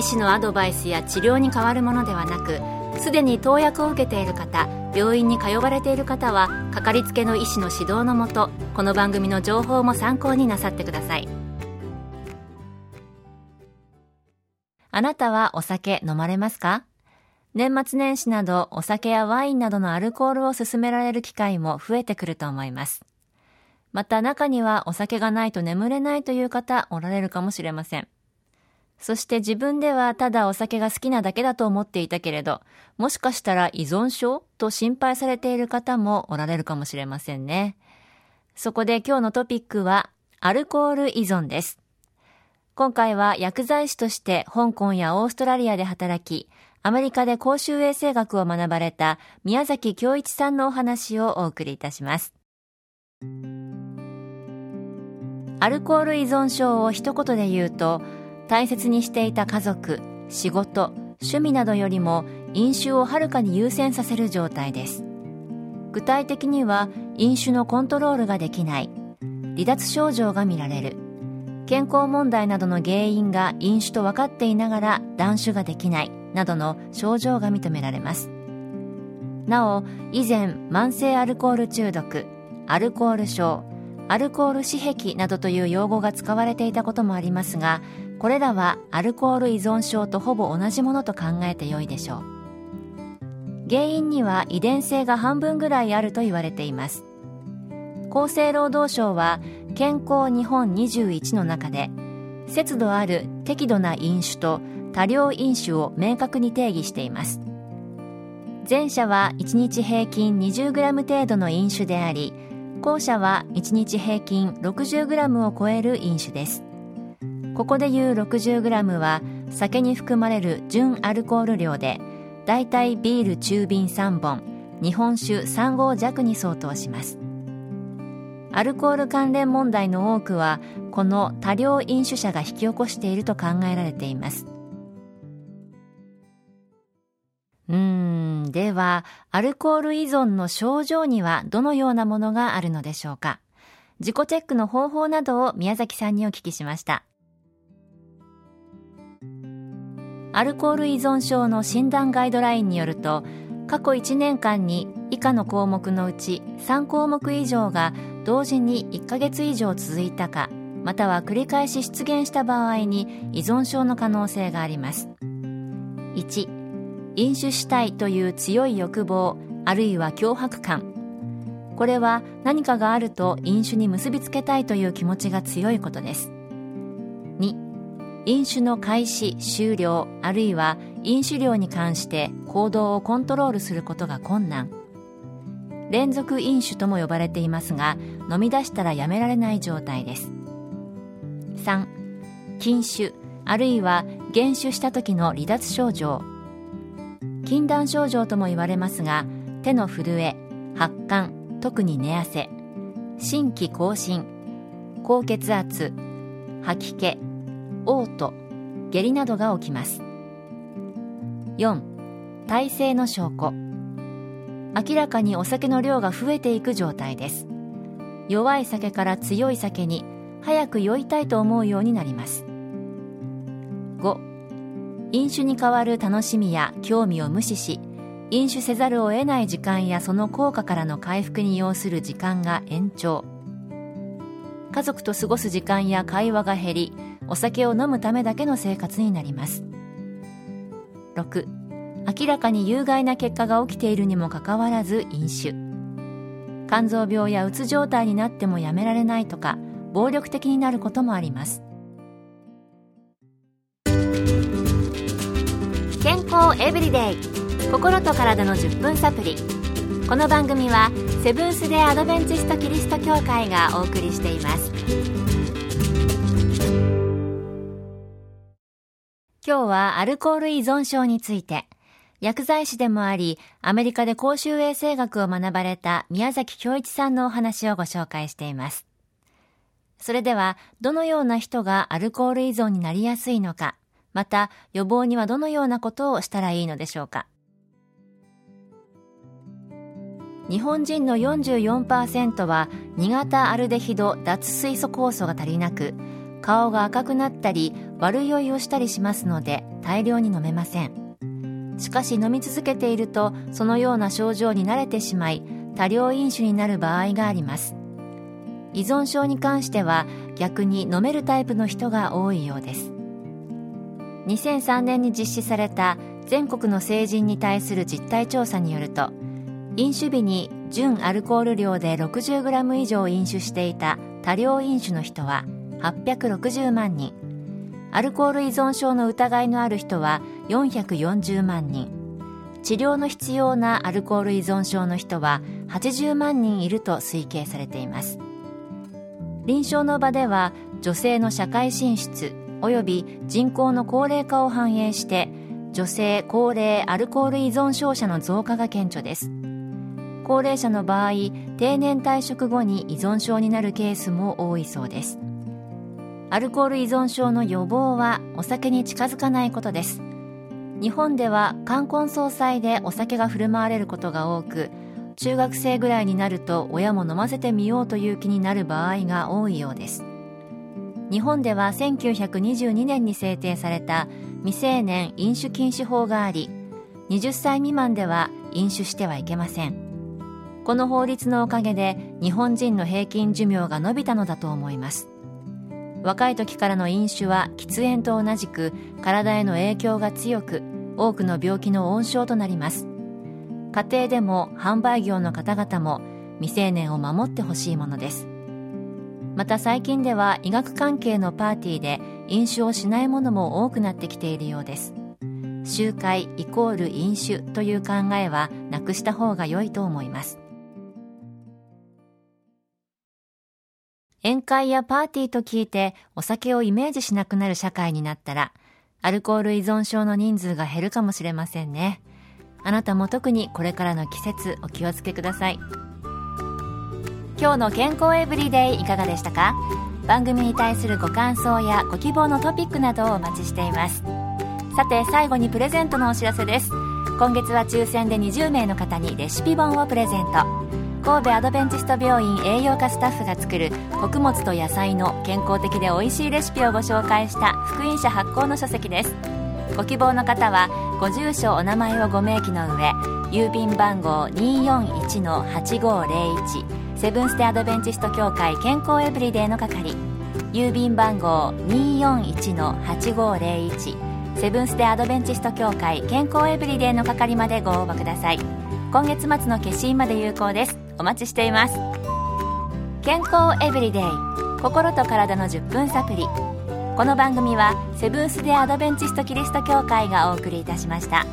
医師のアドバイスや治療に変わるものではなくすでに投薬を受けている方病院に通われている方はかかりつけの医師の指導のもとこの番組の情報も参考になさってください。あなたはお酒飲まれますか？年末年始などお酒やワインなどのアルコールを勧められる機会も増えてくると思います。また中にはお酒がないと眠れないという方おられるかもしれません。そして自分ではただお酒が好きなだけだと思っていたけれど、もしかしたら依存症？と心配されている方もおられるかもしれませんね。そこで今日のトピックは、アルコール依存です。今回は薬剤師として香港やオーストラリアで働き、アメリカで公衆衛生学を学ばれた宮崎京一さんのお話をお送りいたします。アルコール依存症を一言で言うと、大切にしていた家族仕事趣味などよりも飲酒をはるかに優先させる状態です。具体的には飲酒のコントロールができない離脱症状が見られる健康問題などの原因が飲酒と分かっていながら断酒ができないなどの症状が認められます。なお以前慢性アルコール中毒アルコール症アルコール死壁などという用語が使われていたこともありますがこれらはアルコール依存症とほぼ同じものと考えてよいでしょう。原因には遺伝性が半分ぐらいあると言われています。厚生労働省は健康日本21の中で節度ある適度な飲酒と多量飲酒を明確に定義しています。前者は1日平均 20g 程度の飲酒であり後者は1日平均 60g を超える飲酒です。ここでいう 60g は酒に含まれる純アルコール量でだいたいビール中瓶3本日本酒3合弱に相当します。アルコール関連問題の多くはこの多量飲酒者が引き起こしていると考えられています。ではアルコール依存の症状にはどのようなものがあるのでしょうか？自己チェックの方法などを宮崎さんにお聞きしました。アルコール依存症の診断ガイドラインによると過去1年間に以下の項目のうち3項目以上が同時に1ヶ月以上続いたかまたは繰り返し出現した場合に依存症の可能性があります。1飲酒したいという強い欲望あるいは脅迫感。これは何かがあると飲酒に結びつけたいという気持ちが強いことです。2飲酒の開始終了あるいは飲酒量に関して行動をコントロールすることが困難。連続飲酒とも呼ばれていますが飲み出したらやめられない状態です。3禁酒あるいは減酒した時の離脱症状。禁断症状とも言われますが手の震え発汗特に寝汗心気更新高血圧吐き気嘔吐下痢などが起きます。4体勢の証拠。明らかにお酒の量が増えていく状態です。弱い酒から強い酒に早く酔いたいと思うようになります。飲酒に代わる楽しみや興味を無視し飲酒せざるを得ない時間やその効果からの回復に要する時間が延長。家族と過ごす時間や会話が減りお酒を飲むためだけの生活になります。6明らかに有害な結果が起きているにもかかわらず飲酒。肝臓病やうつ状態になってもやめられないとか暴力的になることもあります。エブリデイ心と体の10分サプリ。この番組はセブンス・デ・アドベンチスト・キリスト教会がお送りしています。今日はアルコール依存症について、薬剤師でもあり、アメリカで公衆衛生学を学ばれた宮崎京一さんのお話をご紹介しています。それでは、どのような人がアルコール依存になりやすいのか、また予防にはどのようなことをしたらいいのでしょうか？日本人の44%は2型アルデヒド脱水素酵素が足りなく顔が赤くなったり悪酔いをしたりしますので大量に飲めません。しかし飲み続けているとそのような症状に慣れてしまい多量飲酒になる場合があります。依存症に関しては逆に飲めるタイプの人が多いようです。2003年に実施された全国の成人に対する実態調査によると飲酒日に純アルコール量で 60g 以上飲酒していた多量飲酒の人は860万人。アルコール依存症の疑いのある人は440万人。治療の必要なアルコール依存症の人は80万人いると推計されています。臨床の場では女性の社会進出及び人口の高齢化を反映して女性高齢アルコール依存症者の増加が顕著です。高齢者の場合定年退職後に依存症になるケースも多いそうです。アルコール依存症の予防はお酒に近づかないことです。日本では冠婚葬祭でお酒が振る舞われることが多く中学生ぐらいになると親も飲ませてみようという気になる場合が多いようです。日本では1922年に制定された未成年飲酒禁止法があり20歳未満では飲酒してはいけません。この法律のおかげで日本人の平均寿命が伸びたのだと思います。若い時からの飲酒は喫煙と同じく体への影響が強く多くの病気の温床となります。家庭でも販売業の方々も未成年を守ってほしいものです。また最近では医学関係のパーティーで飲酒をしないものも多くなってきているようです集会イコール飲酒という考えはなくした方が良いと思います宴会やパーティーと聞いてお酒をイメージしなくなる社会になったら、アルコール依存症の人数が減るかもしれませんね。あなたも特にこれからの季節お気をつけください。今日の健康エブリデイいかがでしたか？番組に対するご感想やご希望のトピックなどをお待ちしています。さて最後にプレゼントのお知らせです。今月は抽選で20名の方にレシピ本をプレゼント。神戸アドベンチスト病院栄養科スタッフが作る穀物と野菜の健康的で美味しいレシピをご紹介した福音社発行の書籍ですご希望の方はご住所お名前をご明記の上郵便番号241-8501セブンステアドベンチスト協会健康エブリデイの係。郵便番号241-8501セブンステアドベンチスト協会健康エブリデイの係までご応募ください。今月末の消印まで有効です。お待ちしています。健康エブリデイ。心と体の10分サプリ。この番組はセブンス・デ・アドベンチスト・キリスト教会がお送りいたしました。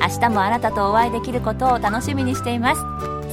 明日もあなたとお会いできることを楽しみにしています。